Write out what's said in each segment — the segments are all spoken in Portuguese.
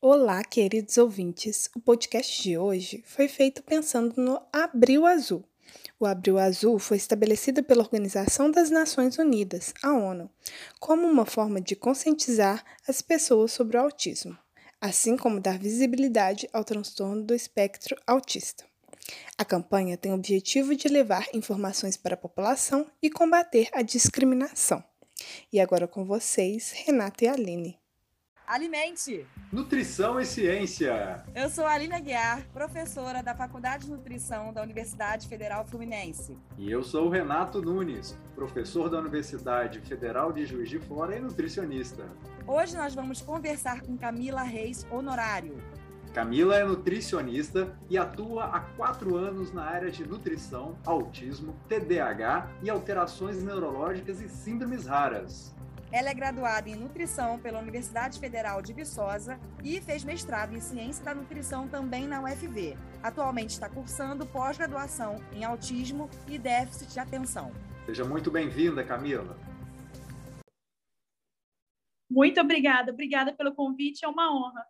Olá, queridos ouvintes. O podcast de hoje foi feito pensando no Abril Azul. O Abril Azul foi estabelecido pela Organização das Nações Unidas, a ONU, como uma forma de conscientizar as pessoas sobre o autismo, assim como dar visibilidade ao transtorno do espectro autista. A campanha tem o objetivo de levar informações para a população e combater a discriminação. E agora com vocês, Renata e Aline. Alimente! Nutrição e Ciência. Eu sou a Aline Guiar, professora da Faculdade de Nutrição da Universidade Federal Fluminense. E eu sou o Renato Nunes, professor da Universidade Federal de Juiz de Fora e nutricionista. Hoje nós vamos conversar com Camila Reis Honorário. Camila é nutricionista e atua há quatro anos na área de nutrição, autismo, TDAH e alterações neurológicas e síndromes raras. Ela é graduada em nutrição pela Universidade Federal de Viçosa e fez mestrado em ciência da nutrição também na UFV. Atualmente está cursando pós-graduação em autismo e déficit de atenção. Seja muito bem-vinda, Camila. Muito obrigada, obrigada pelo convite, é uma honra.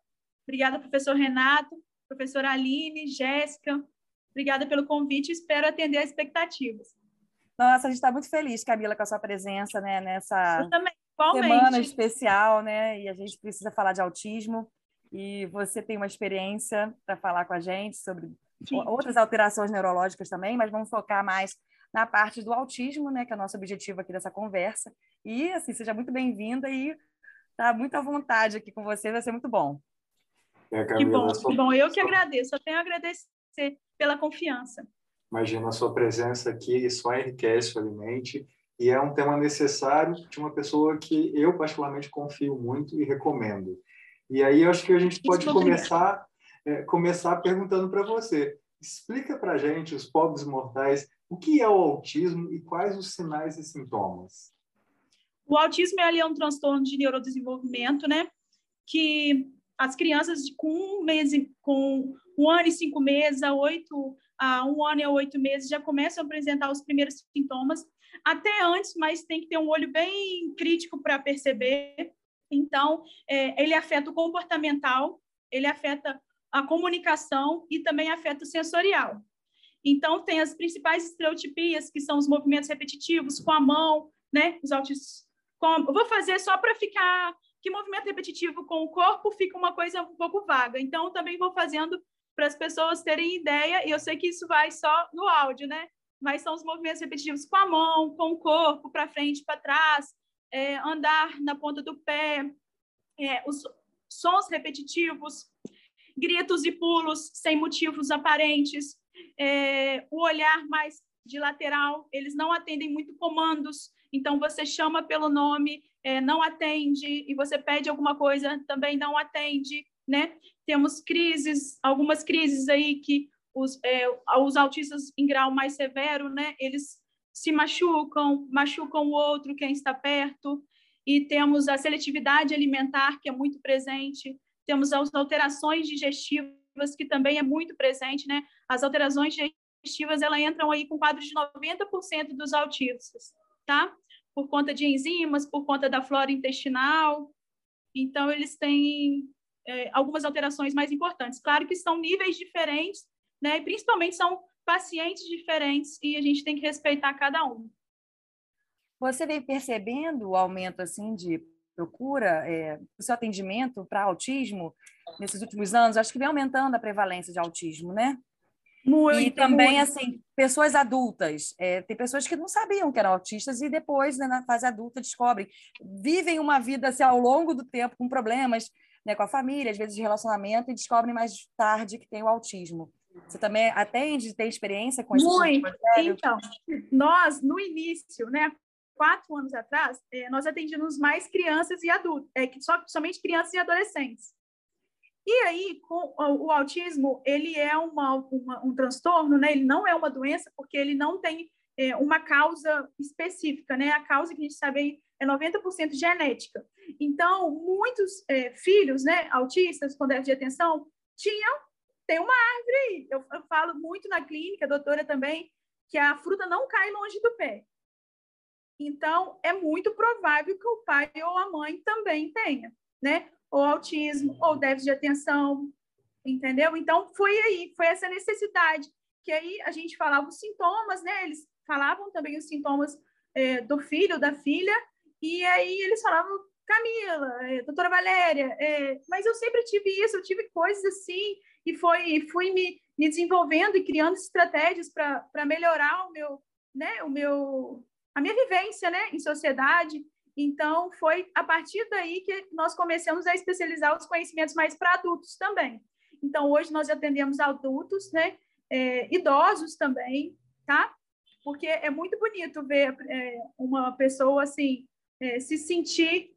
Obrigada, professor Renato, professora Aline, Jéssica. Obrigada pelo convite, espero atender as expectativas. Nossa, a gente está muito feliz, Camila, com a sua presença né, nessa Eu também. Igualmente. semana especial, né? E a gente precisa falar de autismo. E você tem uma experiência para falar com a gente sobre Sim. outras alterações neurológicas também, mas vamos focar mais na parte do autismo, né? Que é o nosso objetivo aqui dessa conversa. E assim, seja muito bem-vinda e tá muito à vontade aqui com você, vai ser muito bom. É, Camila, que bom, sua... que bom. Eu que agradeço, eu tenho a agradecer pela confiança. Imagina, a sua presença aqui só enriquece o Alimente e é um tema necessário de uma pessoa que eu particularmente confio muito e recomendo. E aí eu acho que a gente pode começar é, começar perguntando para você. Explica para a gente, os pobres mortais, o que é o autismo e quais os sinais e sintomas. O autismo é, é um transtorno de neurodesenvolvimento, né? Que as crianças com um mês, com um ano e cinco meses a oito, a um ano e oito meses já começam a apresentar os primeiros sintomas até antes, mas tem que ter um olho bem crítico para perceber. Então, é, ele afeta o comportamental, ele afeta a comunicação e também afeta o sensorial. Então, tem as principais estereotipias, que são os movimentos repetitivos com a mão, né? Os autistas. Com... vou fazer só para ficar. Que movimento repetitivo com o corpo fica uma coisa um pouco vaga. Então, também vou fazendo para as pessoas terem ideia, e eu sei que isso vai só no áudio, né? mas são os movimentos repetitivos com a mão, com o corpo, para frente, para trás, é, andar na ponta do pé, é, os sons repetitivos, gritos e pulos sem motivos aparentes, é, o olhar mais de lateral, eles não atendem muito comandos, então você chama pelo nome, é, não atende, e você pede alguma coisa, também não atende, né? Temos crises, algumas crises aí que os, é, os autistas em grau mais severo, né, eles se machucam, machucam o outro, quem está perto, e temos a seletividade alimentar, que é muito presente, temos as alterações digestivas, que também é muito presente, né? As alterações digestivas, elas entram aí com quadro de 90% dos autistas, tá? Por conta de enzimas, por conta da flora intestinal, então eles têm é, algumas alterações mais importantes. Claro que são níveis diferentes né? E principalmente são pacientes diferentes e a gente tem que respeitar cada um. Você vem percebendo o aumento assim de procura é, o seu atendimento para autismo nesses últimos anos? Acho que vem aumentando a prevalência de autismo, né? Muito, e também, muito. assim, pessoas adultas. É, tem pessoas que não sabiam que eram autistas e depois, né, na fase adulta, descobrem. Vivem uma vida assim, ao longo do tempo com problemas né, com a família, às vezes de relacionamento, e descobrem mais tarde que tem o autismo. Você também atende, tem experiência com isso? Muito. Então, nós, no início, né, quatro anos atrás, eh, nós atendíamos mais crianças e adultos, é, só, somente crianças e adolescentes. E aí, com o autismo, ele é uma, uma, um transtorno, né? Ele não é uma doença porque ele não tem é, uma causa específica, né? A causa que a gente sabe é 90% genética. Então, muitos é, filhos, né, autistas com déficit de atenção, tinham tem uma árvore aí. Eu, eu falo muito na clínica, doutora também, que a fruta não cai longe do pé. Então, é muito provável que o pai ou a mãe também tenha, né? ou autismo, ou déficit de atenção, entendeu? Então, foi aí, foi essa necessidade, que aí a gente falava os sintomas, né? Eles falavam também os sintomas é, do filho, da filha, e aí eles falavam, Camila, é, doutora Valéria, é, mas eu sempre tive isso, eu tive coisas assim, e foi, fui me, me desenvolvendo e criando estratégias para melhorar o meu, né, o meu, a minha vivência, né, em sociedade. Então, foi a partir daí que nós começamos a especializar os conhecimentos mais para adultos também. Então, hoje nós atendemos adultos, né, é, idosos também, tá? Porque é muito bonito ver é, uma pessoa assim é, se sentir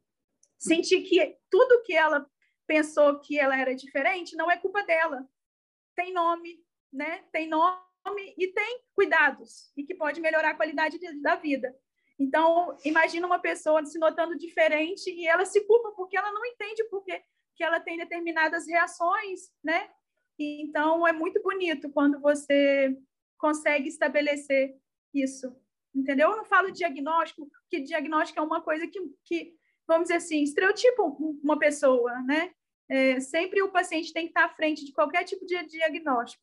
sentir que tudo que ela pensou que ela era diferente não é culpa dela. Tem nome, né? Tem nome e tem cuidados e que pode melhorar a qualidade de, da vida. Então, imagina uma pessoa se notando diferente e ela se culpa porque ela não entende porque que ela tem determinadas reações, né? E, então, é muito bonito quando você consegue estabelecer isso, entendeu? Eu não falo diagnóstico, que diagnóstico é uma coisa que, que vamos dizer assim, estereotipa uma pessoa, né? É, sempre o paciente tem que estar à frente de qualquer tipo de diagnóstico.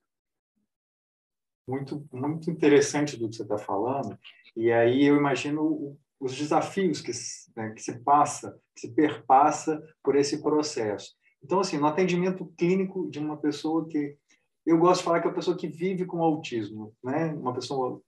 Muito, muito interessante do que você está falando. E aí eu imagino os desafios que, né, que se passa, que se perpassa por esse processo. Então, assim, no atendimento clínico de uma pessoa que eu gosto de falar que é a pessoa que vive com autismo, né? Uma pessoa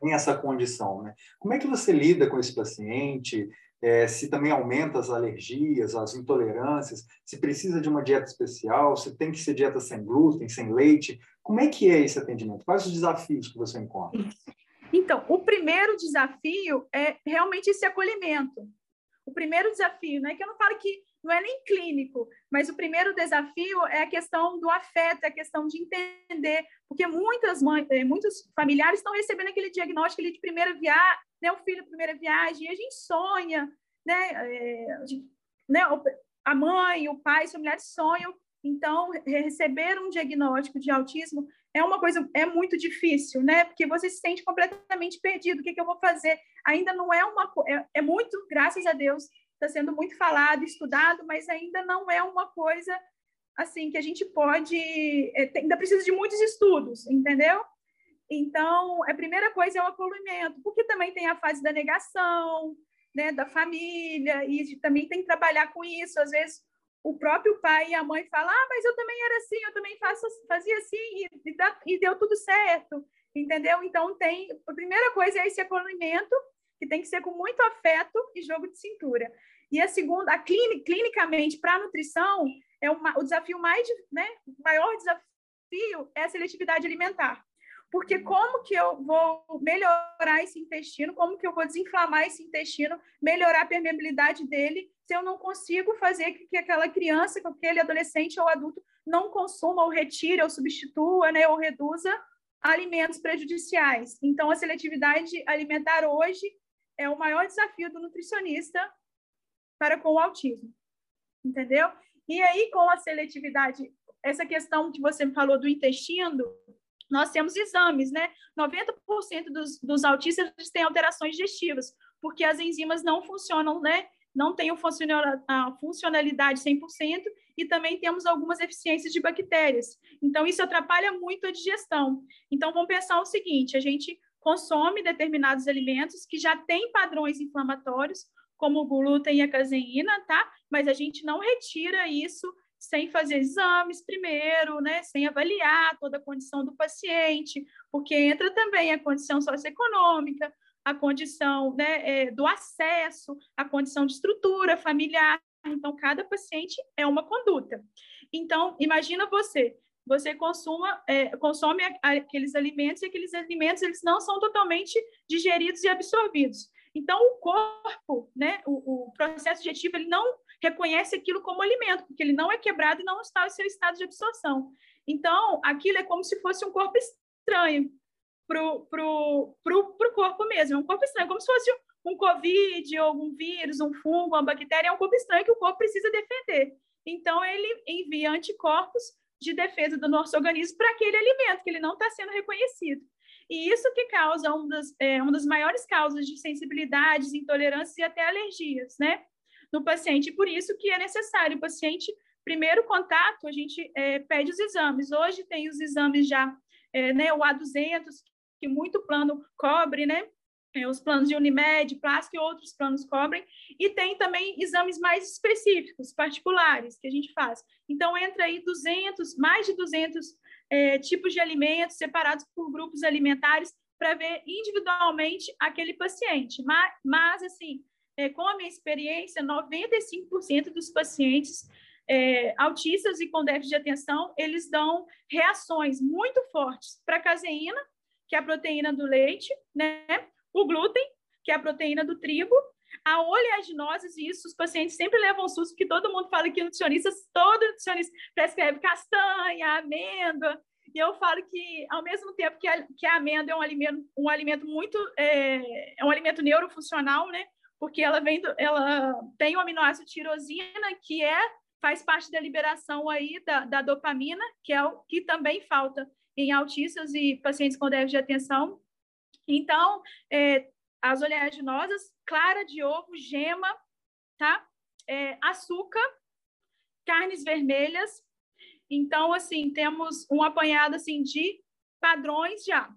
tem essa condição, né? Como é que você lida com esse paciente? É, se também aumenta as alergias, as intolerâncias, se precisa de uma dieta especial, se tem que ser dieta sem glúten, sem leite. Como é que é esse atendimento? Quais os desafios que você encontra? Então, o primeiro desafio é realmente esse acolhimento. O primeiro desafio, né, que eu não falo que não é nem clínico, mas o primeiro desafio é a questão do afeto, é a questão de entender, porque muitas mães, eh, muitos familiares estão recebendo aquele diagnóstico ali de primeira viagem, né, o filho primeira viagem, e a gente sonha, né, é, né, a mãe, o pai, os familiares sonham, então receber um diagnóstico de autismo é uma coisa é muito difícil, né? Porque você se sente completamente perdido. O que, que eu vou fazer? Ainda não é uma é, é muito, graças a Deus, está sendo muito falado, estudado, mas ainda não é uma coisa assim que a gente pode, é, ainda precisa de muitos estudos, entendeu? Então, a primeira coisa é o acolhimento, porque também tem a fase da negação, né, da família, e também tem que trabalhar com isso. Às vezes, o próprio pai e a mãe falam, ah, mas eu também era assim, eu também faço, fazia assim, e, e, e deu tudo certo, entendeu? Então, tem, a primeira coisa é esse acolhimento, que tem que ser com muito afeto e jogo de cintura. E a segunda, a clinicamente para a nutrição, é uma, o desafio mais, né, o maior desafio é a seletividade alimentar. Porque como que eu vou melhorar esse intestino, como que eu vou desinflamar esse intestino, melhorar a permeabilidade dele, se eu não consigo fazer que aquela criança, que aquele adolescente ou adulto não consuma ou retire ou substitua, né, ou reduza alimentos prejudiciais. Então, a seletividade alimentar hoje é o maior desafio do nutricionista para com o autismo, entendeu? E aí, com a seletividade, essa questão que você falou do intestino, nós temos exames, né? 90% dos, dos autistas têm alterações digestivas, porque as enzimas não funcionam, né? Não têm a funcionalidade 100%, e também temos algumas eficiências de bactérias. Então, isso atrapalha muito a digestão. Então, vamos pensar o seguinte: a gente consome determinados alimentos que já têm padrões inflamatórios, como o glúten e a caseína, tá? Mas a gente não retira isso sem fazer exames primeiro, né? Sem avaliar toda a condição do paciente, porque entra também a condição socioeconômica, a condição né, é, do acesso, a condição de estrutura familiar. Então, cada paciente é uma conduta. Então, imagina você você consuma, é, consome aqueles alimentos e aqueles alimentos eles não são totalmente digeridos e absorvidos. Então, o corpo, né, o, o processo digestivo, ele não reconhece aquilo como alimento, porque ele não é quebrado e não está em seu estado de absorção. Então, aquilo é como se fosse um corpo estranho para o corpo mesmo, é um corpo estranho, como se fosse um Covid, ou um vírus, um fungo, uma bactéria, é um corpo estranho que o corpo precisa defender. Então, ele envia anticorpos de defesa do nosso organismo para aquele alimento que ele não está sendo reconhecido. E isso que causa uma das, é, uma das maiores causas de sensibilidades, intolerâncias e até alergias, né? no paciente. Por isso que é necessário o paciente, primeiro contato, a gente é, pede os exames. Hoje tem os exames já, é, né, o A200, que muito plano cobre, né? Os planos de Unimed, Plástico e outros planos cobrem, e tem também exames mais específicos, particulares, que a gente faz. Então, entra aí 200, mais de 200 é, tipos de alimentos separados por grupos alimentares para ver individualmente aquele paciente. Mas, mas assim, é, com a minha experiência, 95% dos pacientes é, autistas e com déficit de atenção, eles dão reações muito fortes para caseína, que é a proteína do leite, né? O glúten, que é a proteína do trigo, a oleaginoses, e isso os pacientes sempre levam susto, porque todo mundo fala que nutricionistas, todo nutricionista prescreve castanha, amêndoa, e eu falo que, ao mesmo tempo que a, que a amêndoa é um alimento, um alimento muito, é, é um alimento neurofuncional, né? Porque ela vem, do, ela tem o aminoácido tirosina, que é faz parte da liberação aí da, da dopamina, que é o que também falta em autistas e pacientes com déficit de atenção. Então, é, as oleaginosas, clara de ovo, gema, tá? É, açúcar, carnes vermelhas. Então, assim, temos um apanhado assim de padrões já.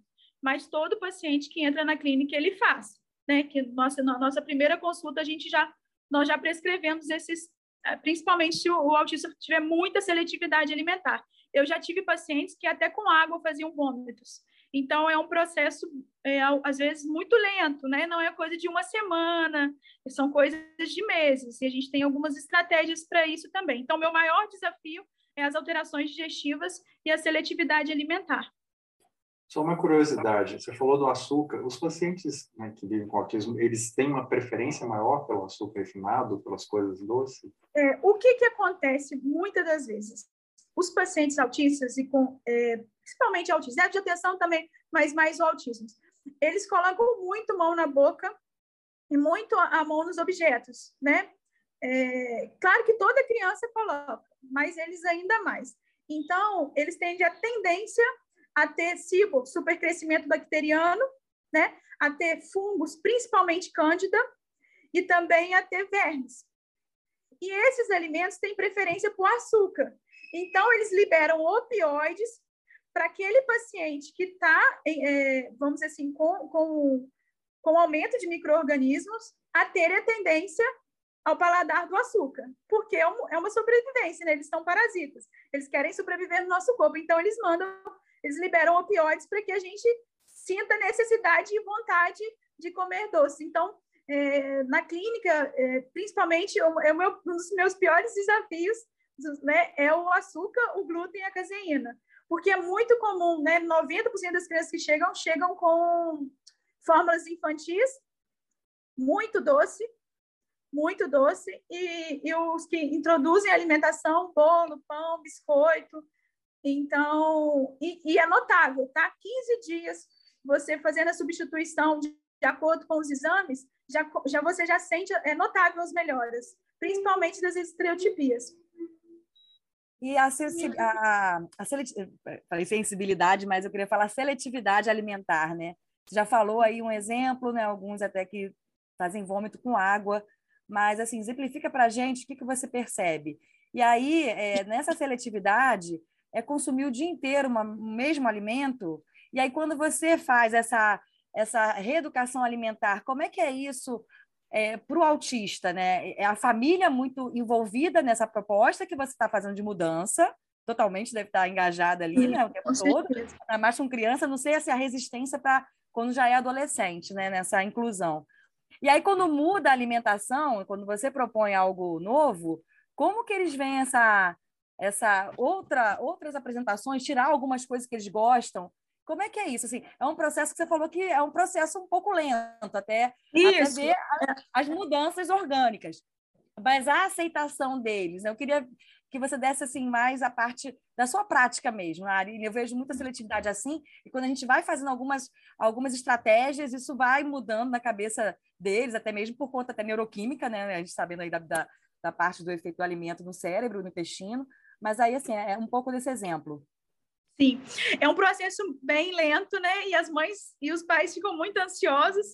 Mas todo paciente que entra na clínica ele faz, né? Que nossa na nossa primeira consulta a gente já nós já prescrevemos esses, é, principalmente se o, o autista tiver muita seletividade alimentar. Eu já tive pacientes que até com água faziam vômitos. Então, é um processo, é, às vezes, muito lento, né? Não é coisa de uma semana, são coisas de meses, e a gente tem algumas estratégias para isso também. Então, meu maior desafio é as alterações digestivas e a seletividade alimentar. Só uma curiosidade, você falou do açúcar. Os pacientes né, que vivem com autismo, eles têm uma preferência maior pelo açúcar refinado, pelas coisas doces? É, o que, que acontece muitas das vezes? os pacientes autistas e com é, principalmente autismo, de atenção também, mas mais o autismo, eles colocam muito mão na boca e muito a mão nos objetos, né? É, claro que toda criança coloca, mas eles ainda mais. Então, eles têm a tendência a ter SIBO, supercrescimento bacteriano, né? A ter fungos, principalmente cândida, e também a ter vermes. E esses alimentos têm preferência por açúcar. Então, eles liberam opioides para aquele paciente que está, é, vamos dizer assim, com, com, com aumento de micro-organismos, a ter a tendência ao paladar do açúcar, porque é, um, é uma sobrevivência, né? eles estão parasitas, eles querem sobreviver no nosso corpo, então eles mandam, eles liberam opioides para que a gente sinta necessidade e vontade de comer doce. Então, é, na clínica, é, principalmente, é meu, um dos meus piores desafios né, é o açúcar, o glúten e a caseína. Porque é muito comum, né? 90% das crianças que chegam, chegam com fórmulas infantis, muito doce, muito doce, e, e os que introduzem alimentação, bolo, pão, biscoito. Então, e, e é notável, tá? 15 dias você fazendo a substituição de, de acordo com os exames, já, já você já sente, é notável as melhoras, principalmente das estereotipias. E a, a, a falei sensibilidade, mas eu queria falar seletividade alimentar, né? Você já falou aí um exemplo, né? Alguns até que fazem vômito com água, mas assim, exemplifica para a gente o que, que você percebe. E aí, é, nessa seletividade, é consumir o dia inteiro uma, o mesmo alimento, e aí quando você faz essa, essa reeducação alimentar, como é que é isso é, para o autista, né? É a família muito envolvida nessa proposta que você está fazendo de mudança, totalmente deve estar engajada ali, né? O tempo todo. Mas com criança, não sei se a resistência para quando já é adolescente, né? Nessa inclusão. E aí, quando muda a alimentação, quando você propõe algo novo, como que eles veem essa, essa outra, outras apresentações, tirar algumas coisas que eles gostam como é que é isso? Assim, é um processo que você falou que é um processo um pouco lento, até, até ver as, as mudanças orgânicas. Mas a aceitação deles, né? eu queria que você desse assim mais a parte da sua prática mesmo, Ari. Eu vejo muita seletividade assim, e quando a gente vai fazendo algumas, algumas estratégias, isso vai mudando na cabeça deles, até mesmo por conta até neuroquímica, né? A gente sabendo aí da, da, da parte do efeito do alimento no cérebro, no intestino. Mas aí, assim, é um pouco desse exemplo. Sim, é um processo bem lento, né? E as mães e os pais ficam muito ansiosos.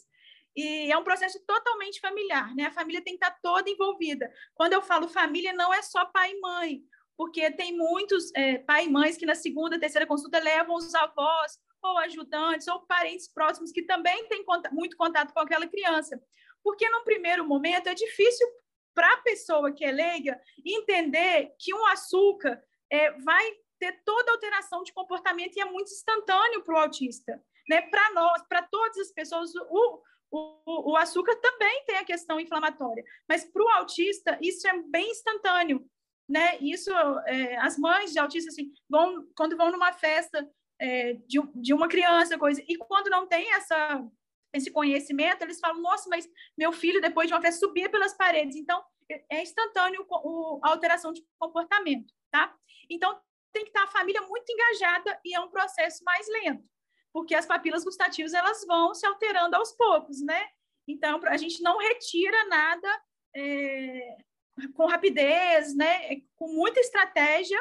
E é um processo totalmente familiar, né? A família tem que estar toda envolvida. Quando eu falo família, não é só pai e mãe, porque tem muitos é, pai e mães que na segunda, terceira consulta levam os avós, ou ajudantes, ou parentes próximos que também têm muito contato com aquela criança. Porque, no primeiro momento, é difícil para a pessoa que é leiga entender que um açúcar é, vai ter toda alteração de comportamento e é muito instantâneo para o autista. Né? Para nós, para todas as pessoas, o, o, o açúcar também tem a questão inflamatória, mas para o autista isso é bem instantâneo. Né? Isso, é, as mães de autistas assim, vão, quando vão numa festa é, de, de uma criança, coisa, e quando não tem essa esse conhecimento, eles falam, nossa, mas meu filho, depois de uma festa, subia pelas paredes. Então, é instantâneo o, a alteração de comportamento, tá? Então, tem que estar a família muito engajada e é um processo mais lento, porque as papilas gustativas, elas vão se alterando aos poucos, né? Então, a gente não retira nada é, com rapidez, né? Com muita estratégia,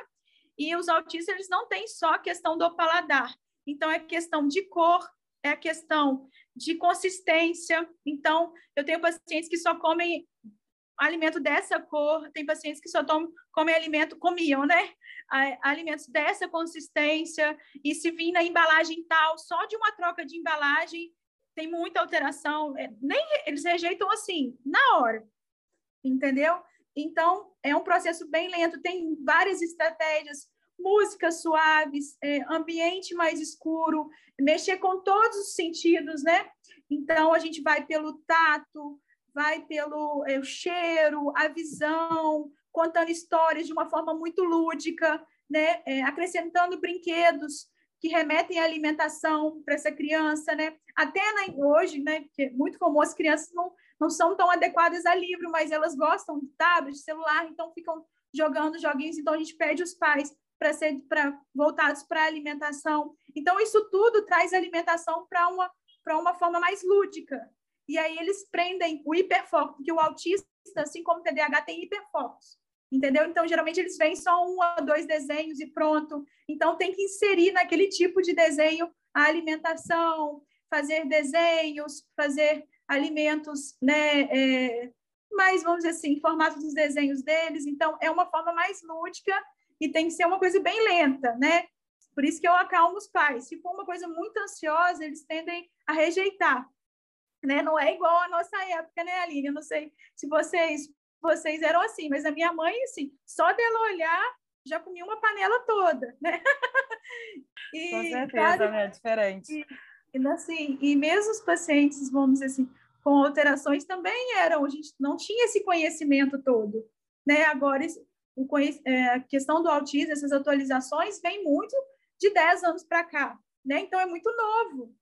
e os autistas, eles não têm só a questão do paladar. Então, é questão de cor, é a questão de consistência. Então, eu tenho pacientes que só comem alimento dessa cor, tem pacientes que só tomam, comem alimento, comiam, né? Alimentos dessa consistência, e se vir na embalagem tal, só de uma troca de embalagem, tem muita alteração, é, nem eles rejeitam assim, na hora, entendeu? Então, é um processo bem lento, tem várias estratégias, músicas suaves, é, ambiente mais escuro, mexer com todos os sentidos, né? Então, a gente vai pelo tato, vai pelo é, cheiro, a visão, contando histórias de uma forma muito lúdica, né? É, acrescentando brinquedos que remetem à alimentação para essa criança, né? Até hoje, né? Porque é muito comum as crianças não, não são tão adequadas a livro, mas elas gostam de tablet, de celular, então ficam jogando joguinhos. Então a gente pede os pais para ser para voltados para alimentação. Então isso tudo traz alimentação para uma para uma forma mais lúdica. E aí eles prendem o hiperfoco, porque o autista, assim como o TDAH, tem hiperfocos. Entendeu? Então, geralmente, eles veem só um ou dois desenhos e pronto. Então, tem que inserir naquele tipo de desenho a alimentação, fazer desenhos, fazer alimentos, né? É, mais, vamos dizer assim, formato dos desenhos deles. Então, é uma forma mais lúdica e tem que ser uma coisa bem lenta, né? Por isso que eu acalmo os pais. Se for uma coisa muito ansiosa, eles tendem a rejeitar. Né? Não é igual à nossa época, né, Aline? Eu não sei se vocês vocês eram assim, mas a minha mãe, assim, só dela olhar, já comia uma panela toda, né? e, Com certeza, né? É diferente. E, assim, e mesmo os pacientes, vamos dizer assim, com alterações também eram, a gente não tinha esse conhecimento todo, né? Agora, o, é, a questão do autismo, essas atualizações, vem muito de 10 anos para cá, né? Então, é muito novo.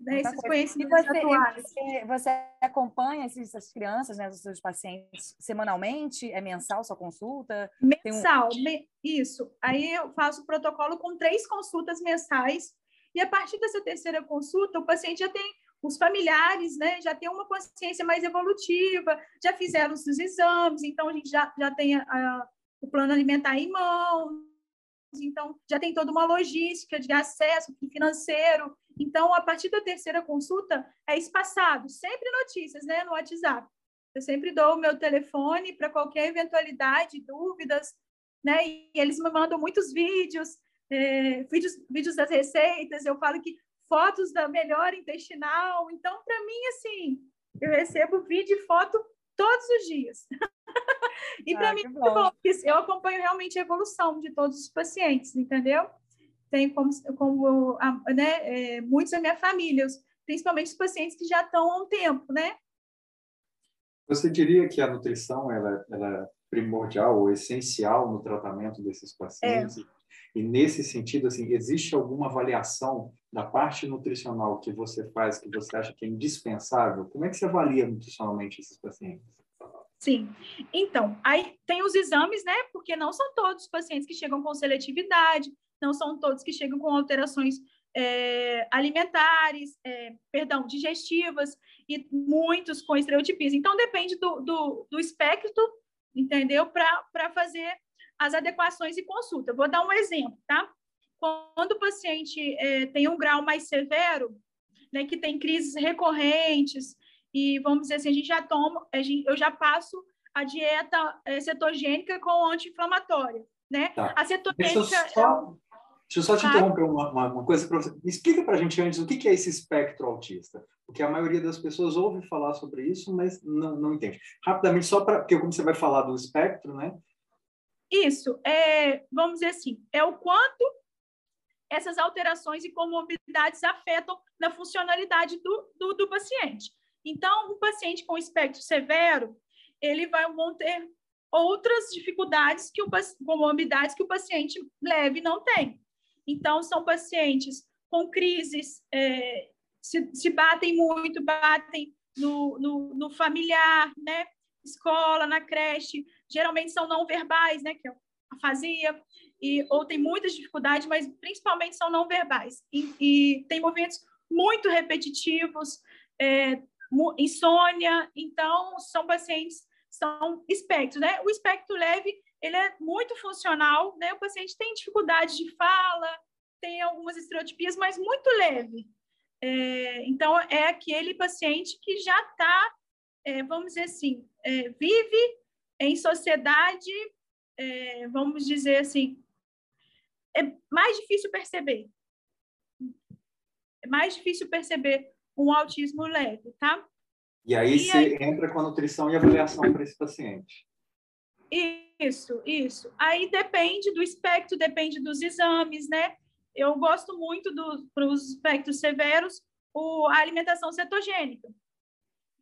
Né? Esses conhecimentos você, atuais. Você, você acompanha essas crianças, né, os seus pacientes, semanalmente? É mensal sua consulta? Mensal, um... me, isso. Aí eu faço o protocolo com três consultas mensais, e a partir dessa terceira consulta, o paciente já tem os familiares, né, já tem uma consciência mais evolutiva, já fizeram os exames, então a gente já, já tem a, a, o plano alimentar em mão, então já tem toda uma logística de acesso financeiro. Então, a partir da terceira consulta, é espaçado, sempre notícias, né, no WhatsApp. Eu sempre dou o meu telefone para qualquer eventualidade, dúvidas, né, e eles me mandam muitos vídeos, é, vídeos, vídeos das receitas, eu falo que fotos da melhora intestinal. Então, para mim, assim, eu recebo vídeo e foto todos os dias. e para ah, mim, bom. bom, eu acompanho realmente a evolução de todos os pacientes, entendeu? Tem como, como né, é, muitos da minha família, principalmente os pacientes que já estão há um tempo, né? Você diria que a nutrição ela, ela é primordial ou essencial no tratamento desses pacientes? É. E nesse sentido, assim, existe alguma avaliação da parte nutricional que você faz que você acha que é indispensável? Como é que você avalia nutricionalmente esses pacientes? Sim. Então, aí tem os exames, né? Porque não são todos os pacientes que chegam com seletividade, não são todos que chegam com alterações é, alimentares, é, perdão, digestivas, e muitos com estereotipias. Então, depende do, do, do espectro, entendeu? Para fazer as adequações e consulta. Vou dar um exemplo, tá? Quando o paciente é, tem um grau mais severo, né, que tem crises recorrentes, e vamos dizer assim, a gente já toma, a gente, eu já passo a dieta é, cetogênica com anti-inflamatória, né? Tá. A cetogênica... Deixa eu só, deixa eu só te interromper uma, uma, uma coisa para você. Explica para a gente antes o que, que é esse espectro autista, porque a maioria das pessoas ouve falar sobre isso, mas não, não entende. Rapidamente, só para... Porque como você vai falar do espectro, né? Isso, é, vamos dizer assim, é o quanto essas alterações e comorbidades afetam na funcionalidade do, do, do paciente. Então, um paciente com espectro severo, ele vai vão ter outras dificuldades que o comorbidades que o paciente leve não tem. Então, são pacientes com crises, é, se, se, batem muito, batem no, no, no, familiar, né? Escola, na creche, geralmente são não verbais, né? Que é fazia, e, ou tem muitas dificuldades, mas principalmente são não verbais. E, e tem movimentos muito repetitivos, é, insônia, então são pacientes, são espectros, né? O espectro leve, ele é muito funcional, né? O paciente tem dificuldade de fala, tem algumas estereotipias, mas muito leve. É, então, é aquele paciente que já está, é, vamos dizer assim, é, vive em sociedade, é, vamos dizer assim, é mais difícil perceber. É mais difícil perceber um autismo leve, tá? E aí e você aí... entra com a nutrição e avaliação para esse paciente. Isso, isso. Aí depende do espectro, depende dos exames, né? Eu gosto muito para os espectros severos, o, a alimentação cetogênica,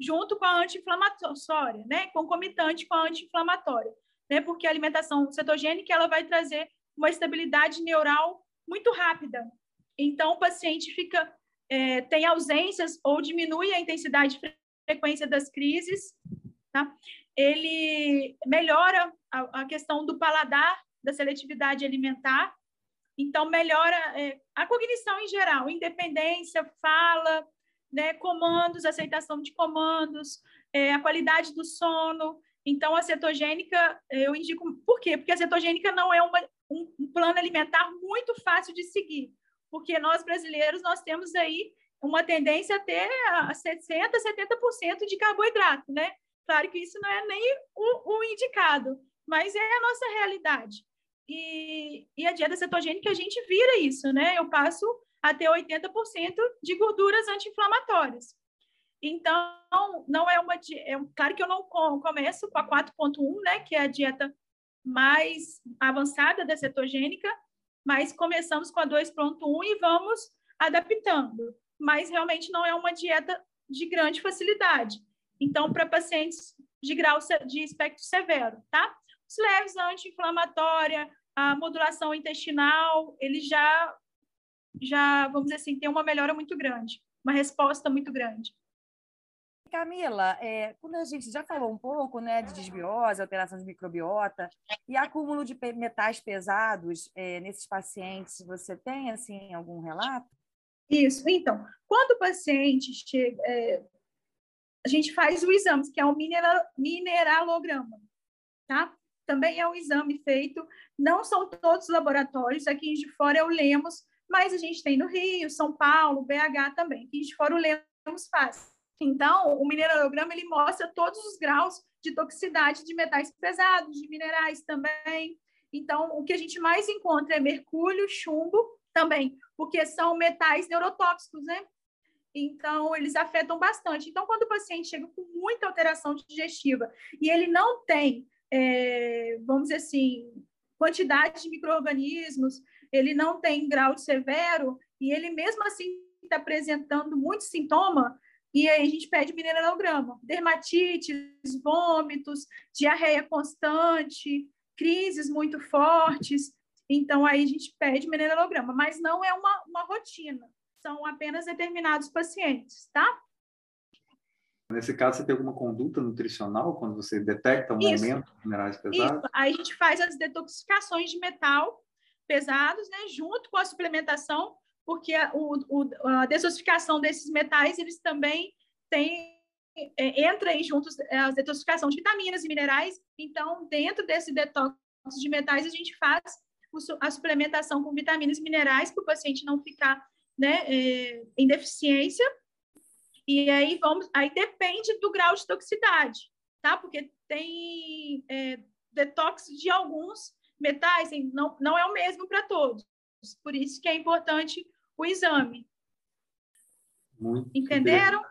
junto com a anti-inflamatória, né? Concomitante com a anti-inflamatória, né? Porque a alimentação cetogênica ela vai trazer uma estabilidade neural muito rápida. Então, o paciente fica é, tem ausências ou diminui a intensidade e frequência das crises, tá? Ele melhora a, a, questão do paladar, da seletividade alimentar, então melhora é, a cognição em geral, independência, fala, né, comandos, aceitação de comandos, é, a qualidade do sono. Então, a cetogênica, eu indico, por quê? Porque a cetogênica não é uma, um, um plano alimentar muito fácil de seguir porque nós brasileiros nós temos aí uma tendência a ter a 60%, 70% de carboidrato, né? Claro que isso não é nem o, o, indicado, mas é a nossa realidade. E, e a dieta cetogênica, a gente vira isso, né? Eu passo a ter 80% de gorduras anti-inflamatórias. Então, não é uma é, claro que eu não começo com a 4.1, né, que é a dieta mais avançada da cetogênica, mas começamos com a 2.1 e vamos adaptando. Mas realmente não é uma dieta de grande facilidade. Então, para pacientes de grau de espectro severo, tá? Os leves, a anti-inflamatória, a modulação intestinal, eles já, já, vamos dizer assim, tem uma melhora muito grande, uma resposta muito grande. Camila, é, quando a gente já falou um pouco né, de desbiose, alteração de microbiota e acúmulo de metais pesados é, nesses pacientes, você tem assim algum relato? Isso. Então, quando o paciente chega, é, a gente faz o exame, que é o mineral, mineralograma, tá? Também é um exame feito, não são todos os laboratórios, aqui de fora é o Lemos, mas a gente tem no Rio, São Paulo, BH também. Aqui de fora o Lemos faz. Então, o mineralograma ele mostra todos os graus de toxicidade de metais pesados, de minerais também. Então, o que a gente mais encontra é mercúrio, chumbo também, porque são metais neurotóxicos, né? Então, eles afetam bastante. Então, quando o paciente chega com muita alteração digestiva e ele não tem, é, vamos dizer assim, quantidade de micro-organismos, ele não tem grau de severo, e ele mesmo assim está apresentando muito sintoma, e aí a gente pede mineralograma. Dermatites, vômitos, diarreia constante, crises muito fortes. Então, aí a gente pede mineralograma, mas não é uma, uma rotina. São apenas determinados pacientes, tá? Nesse caso, você tem alguma conduta nutricional quando você detecta um Isso. aumento de minerais pesados? Isso. Aí a gente faz as detoxificações de metal pesados, né, junto com a suplementação porque a, o, a detoxificação desses metais, eles também têm, é, entra aí juntos é, a detoxificação de vitaminas e minerais, então, dentro desse detox de metais, a gente faz a suplementação com vitaminas e minerais para o paciente não ficar né, é, em deficiência, e aí vamos, aí depende do grau de toxicidade, tá? Porque tem é, detox de alguns metais, não, não é o mesmo para todos. Por isso que é importante o exame. Muito Entenderam?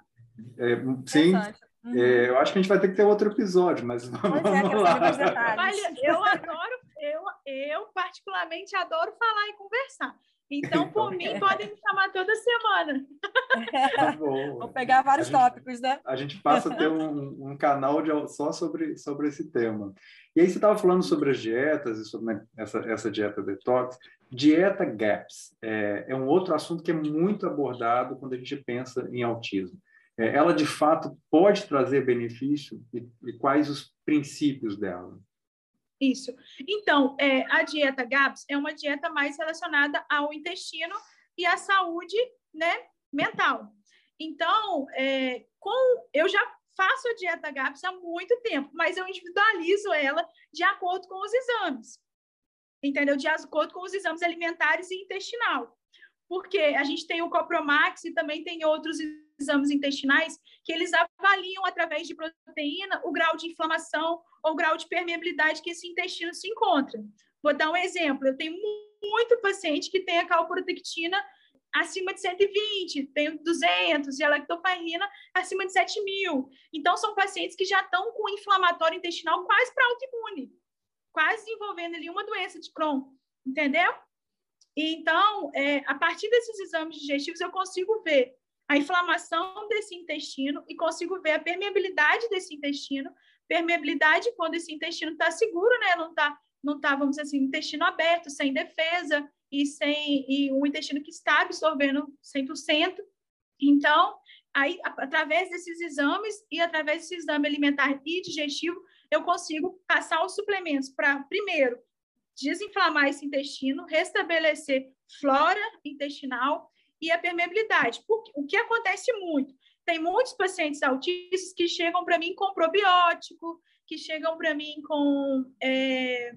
É, sim. Uhum. É, eu acho que a gente vai ter que ter outro episódio, mas vamos, é, lá. Olha, eu adoro, eu, eu particularmente adoro falar e conversar. Então, por mim, podem me chamar toda semana. Tá bom. Vou pegar vários gente, tópicos, né? A gente passa a ter um, um, canal de, só sobre, sobre esse tema. E aí você estava falando sobre as dietas e sobre né, essa, essa dieta detox. Dieta GAPS é, é, um outro assunto que é muito abordado quando a gente pensa em autismo. É, ela, de fato, pode trazer benefício e, e quais os princípios dela? Isso. Então, é, a dieta GAPS é uma dieta mais relacionada ao intestino e à saúde né, mental. Então, é, com, eu já faço a dieta GAPS há muito tempo, mas eu individualizo ela de acordo com os exames. Entendeu? De acordo com os exames alimentares e intestinal. Porque a gente tem o Copromax e também tem outros exames intestinais que eles avaliam através de proteína o grau de inflamação ou o grau de permeabilidade que esse intestino se encontra. Vou dar um exemplo. Eu tenho muito paciente que tem a calprotectina acima de 120, tenho 200 e a lactoferrina acima de 7 mil. Então, são pacientes que já estão com inflamatório intestinal quase para autoimune, quase desenvolvendo ali uma doença de Crohn, entendeu? Então, é, a partir desses exames digestivos, eu consigo ver a inflamação desse intestino e consigo ver a permeabilidade desse intestino. Permeabilidade quando esse intestino está seguro, né? Não está, não tá, vamos dizer assim, intestino aberto, sem defesa e sem e um intestino que está absorvendo 100%. Então, aí através desses exames e através desse exame alimentar e digestivo, eu consigo passar os suplementos para primeiro desinflamar esse intestino, restabelecer flora intestinal e a permeabilidade. Porque, o que acontece muito? Tem muitos pacientes autistas que chegam para mim com probiótico, que chegam para mim com é,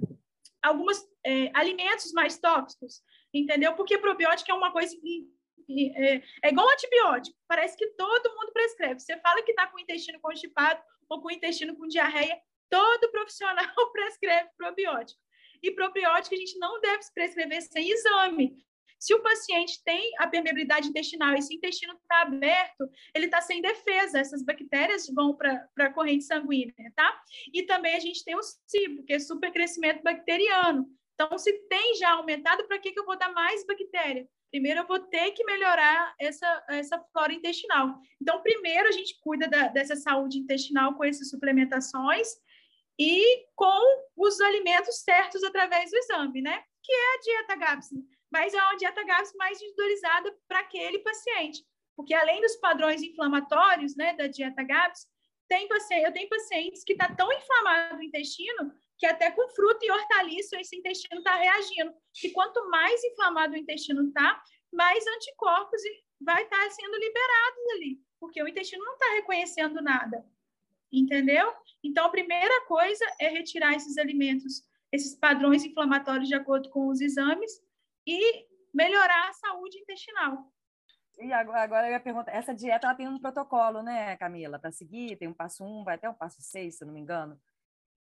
alguns é, alimentos mais tóxicos, entendeu? Porque probiótico é uma coisa é, é igual antibiótico, parece que todo mundo prescreve. Você fala que está com o intestino constipado ou com o intestino com diarreia, todo profissional prescreve probiótico. E probiótico a gente não deve prescrever sem exame, se o paciente tem a permeabilidade intestinal e se intestino está aberto, ele está sem defesa, essas bactérias vão para a corrente sanguínea, tá? E também a gente tem o SIBO, que é supercrescimento bacteriano. Então, se tem já aumentado, para que, que eu vou dar mais bactéria? Primeiro, eu vou ter que melhorar essa, essa flora intestinal. Então, primeiro, a gente cuida da, dessa saúde intestinal com essas suplementações e com os alimentos certos através do exame, né? Que é a dieta GAPS mas é uma dieta GAPS mais individualizada para aquele paciente. Porque além dos padrões inflamatórios né, da dieta GAPS, tem paciente, eu tenho pacientes que está tão inflamado o intestino que até com fruta e hortaliça esse intestino está reagindo. E quanto mais inflamado o intestino está, mais anticorpos vai estar tá sendo liberados ali, porque o intestino não está reconhecendo nada. Entendeu? Então, a primeira coisa é retirar esses alimentos, esses padrões inflamatórios de acordo com os exames, e melhorar a saúde intestinal. E agora eu ia perguntar, essa dieta ela tem um protocolo, né, Camila, para seguir? Tem um passo um, vai até um passo seis, se eu não me engano.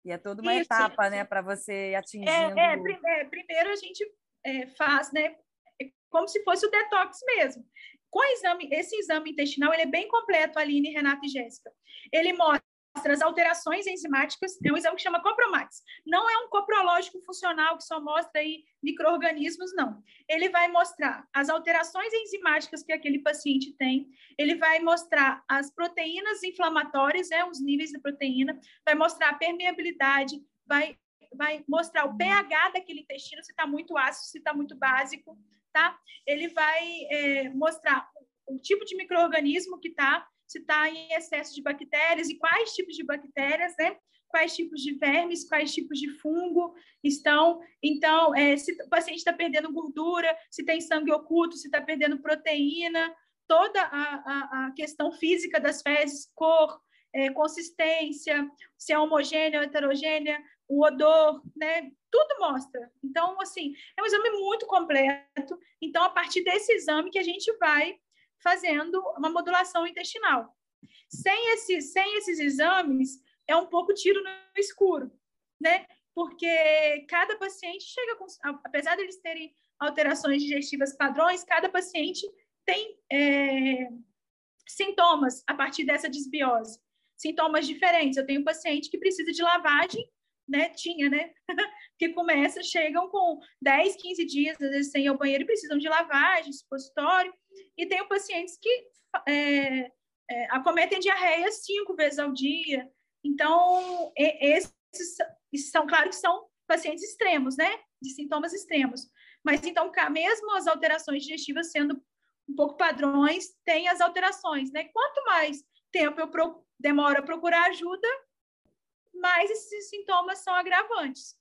E é toda uma isso, etapa, né, para você ir atingindo. É, é, é, primeiro a gente é, faz, né, é como se fosse o detox mesmo. Com exame, esse exame intestinal, ele é bem completo, Aline, Renata e Jéssica. Ele mostra mostra as alterações enzimáticas, é um exame que chama Copromax. Não é um coprológico funcional que só mostra aí micro-organismos, não. Ele vai mostrar as alterações enzimáticas que aquele paciente tem, ele vai mostrar as proteínas inflamatórias, né, os níveis de proteína, vai mostrar a permeabilidade, vai, vai mostrar o pH daquele intestino, se está muito ácido, se está muito básico, tá? Ele vai é, mostrar o tipo de microorganismo que está, se está em excesso de bactérias e quais tipos de bactérias, né? Quais tipos de vermes, quais tipos de fungo estão. Então, é, se o paciente está perdendo gordura, se tem sangue oculto, se está perdendo proteína, toda a, a, a, questão física das fezes, cor, é, consistência, se é homogênea ou heterogênea, o odor, né? Tudo mostra. Então, assim, é um exame muito completo. Então, a partir desse exame que a gente vai fazendo uma modulação intestinal. Sem esses, sem esses exames, é um pouco tiro no escuro, né? Porque cada paciente chega com, apesar deles terem alterações digestivas padrões, cada paciente tem é, sintomas a partir dessa desbiose, sintomas diferentes. Eu tenho um paciente que precisa de lavagem, né? Tinha, né? que começa, chegam com 10, 15 dias, às vezes, sem ir ao banheiro e precisam de lavagem, supositório. E tenho pacientes que é, é, acometem diarreia cinco vezes ao dia. Então, esses são, claro que são pacientes extremos, né? De sintomas extremos. Mas, então, mesmo as alterações digestivas sendo um pouco padrões, tem as alterações, né? Quanto mais tempo eu demoro a procurar ajuda, mais esses sintomas são agravantes.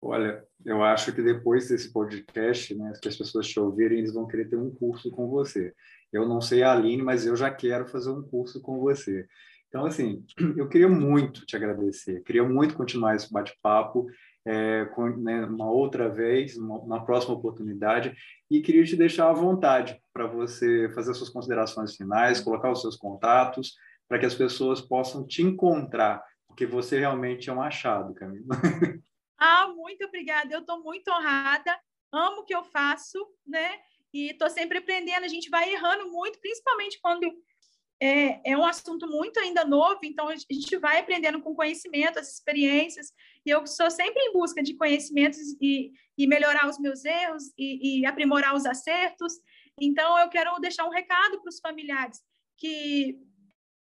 Olha, eu acho que depois desse podcast, né, que as pessoas te ouvirem, eles vão querer ter um curso com você. Eu não sei a Aline, mas eu já quero fazer um curso com você. Então, assim, eu queria muito te agradecer, queria muito continuar esse bate-papo é, né, uma outra vez, uma, próxima oportunidade, e queria te deixar à vontade para você fazer suas considerações finais, colocar os seus contatos, para que as pessoas possam te encontrar, porque você realmente é um achado, Camila. Ah, muito obrigada. Eu estou muito honrada. Amo o que eu faço, né? E estou sempre aprendendo. A gente vai errando muito, principalmente quando é, é um assunto muito ainda novo. Então, a gente vai aprendendo com conhecimento, as experiências. E eu sou sempre em busca de conhecimentos e, e melhorar os meus erros e, e aprimorar os acertos. Então, eu quero deixar um recado para os familiares que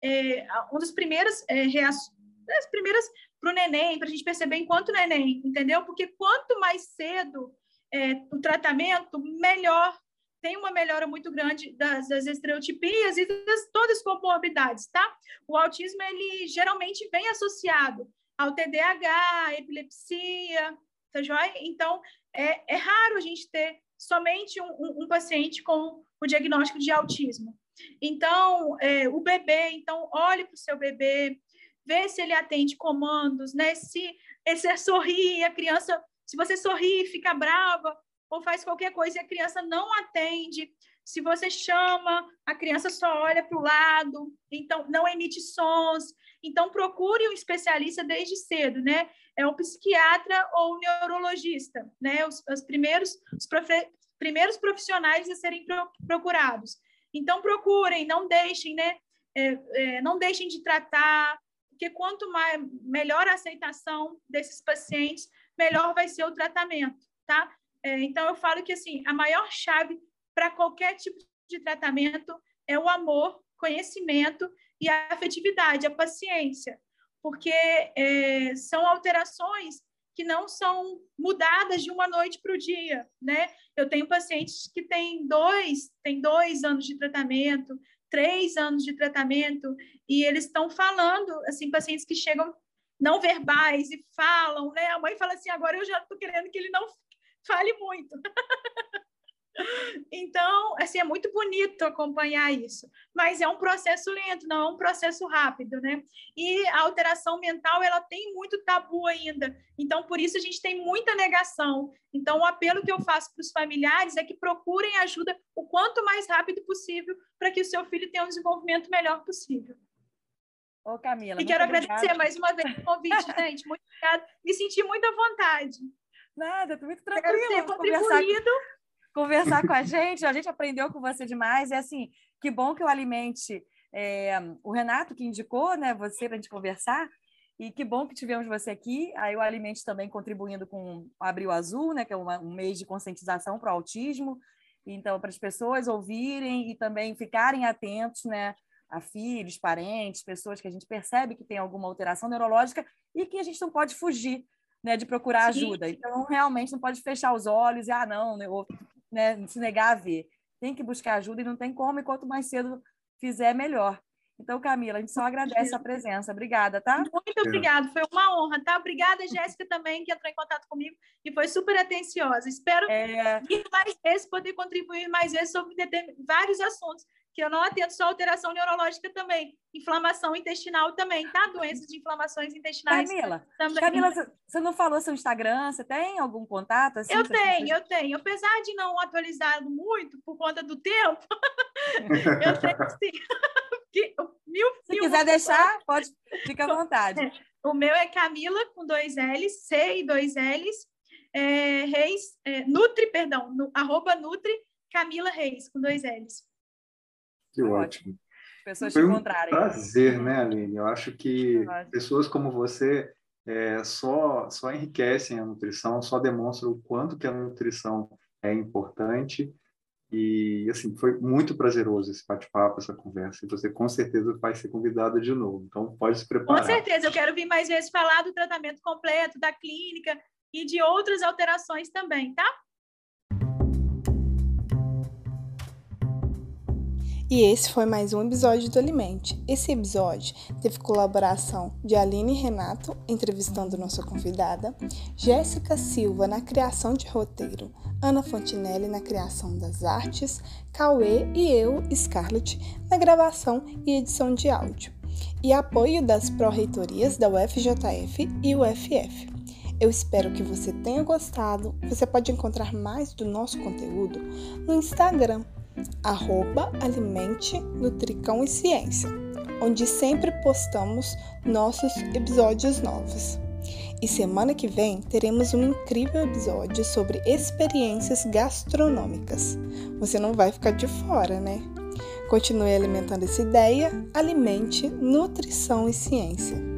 é, um dos primeiros é, reações, das primeiras para o neném, para a gente perceber enquanto neném, entendeu? Porque quanto mais cedo é, o tratamento, melhor. Tem uma melhora muito grande das, das estereotipias e das todas as comorbidades, tá? O autismo, ele geralmente vem associado ao TDAH, epilepsia, tá joia? Então, é, é raro a gente ter somente um, um, um paciente com o diagnóstico de autismo. Então, é, o bebê, então, olhe para o seu bebê, ver se ele atende comandos, né? Se esse é sorrir, a criança, se você sorri, fica brava ou faz qualquer coisa e a criança não atende, se você chama, a criança só olha para o lado, então não emite sons. Então procure um especialista desde cedo, né? É um psiquiatra ou um neurologista, né? Os, os primeiros os profe, primeiros profissionais a serem pro, procurados. Então procurem, não deixem, né? É, é, não deixem de tratar, porque quanto mais, melhor a aceitação desses pacientes, melhor vai ser o tratamento, tá? É, então, eu falo que, assim, a maior chave para qualquer tipo de tratamento é o amor, conhecimento e a afetividade, a paciência, porque é, são alterações que não são mudadas de uma noite para o dia, né? Eu tenho pacientes que têm dois, têm dois anos de tratamento, três anos de tratamento e eles estão falando, assim, pacientes que chegam não verbais e falam, né? A mãe fala assim, agora eu já estou querendo que ele não fale muito. Então, assim, é muito bonito acompanhar isso, mas é um processo lento, não é um processo rápido, né? E a alteração mental, ela tem muito tabu ainda, então por isso a gente tem muita negação. Então, o apelo que eu faço para os familiares é que procurem ajuda o quanto mais rápido possível para que o seu filho tenha um desenvolvimento melhor possível. Ô, Camila. E quero agradecer mais uma vez o convite, gente. Muito obrigada. Me senti muito à vontade. Nada, estou muito tranquila. Espero ter contribuído conversar com a gente. A gente aprendeu com você demais. É assim, que bom que o Alimente, é, o Renato que indicou, né, você para a gente conversar. E que bom que tivemos você aqui. Aí o Alimente também contribuindo com o Abril Azul, né, que é uma, um mês de conscientização para o autismo. Então, para as pessoas ouvirem e também ficarem atentos, né, a filhos, parentes, pessoas que a gente percebe que tem alguma alteração neurológica e que a gente não pode fugir né, de procurar Sim. ajuda. Então, realmente não pode fechar os olhos e, ah, não, né, né, se negar a ver. Tem que buscar ajuda e não tem como, e quanto mais cedo fizer, melhor. Então, Camila, a gente só agradece a presença. Obrigada, tá? Muito obrigada, foi uma honra, tá? Obrigada, Jéssica, também, que entrou em contato comigo e foi super atenciosa. Espero é... mais vezes poder contribuir mais vezes sobre vários assuntos que eu não atendo só alteração neurológica também, inflamação intestinal também, tá? Doenças de inflamações intestinais Camila, também. Camila, você não falou seu Instagram, você tem algum contato? Assim, eu tenho, eu tenho. Apesar de não atualizar muito por conta do tempo, eu tenho sim. mil, Se quiser deixar, pode, fica à vontade. O meu é Camila, com dois L's, C e dois L's, é, Reis, é, Nutri, perdão, no, arroba Nutri, Camila Reis, com dois L's. Que ótimo. Pessoas Foi te encontrarem. Um prazer, né, Aline? Eu acho que pessoas como você é, só, só enriquecem a nutrição, só demonstram o quanto que a nutrição é importante. E, assim, foi muito prazeroso esse bate-papo, essa conversa. E você, com certeza, vai ser convidada de novo. Então, pode se preparar. Com certeza. Eu quero vir mais vezes falar do tratamento completo, da clínica e de outras alterações também, tá? E esse foi mais um episódio do Alimente. Esse episódio teve colaboração de Aline Renato, entrevistando nossa convidada, Jéssica Silva na criação de roteiro, Ana Fontinelli na criação das artes, Cauê e eu, Scarlett, na gravação e edição de áudio, e apoio das pró-reitorias da UFJF e UFF. Eu espero que você tenha gostado. Você pode encontrar mais do nosso conteúdo no Instagram arroba Alimente Nutricão e Ciência, onde sempre postamos nossos episódios novos. E semana que vem teremos um incrível episódio sobre experiências gastronômicas. Você não vai ficar de fora, né? Continue alimentando essa ideia, alimente nutrição e ciência.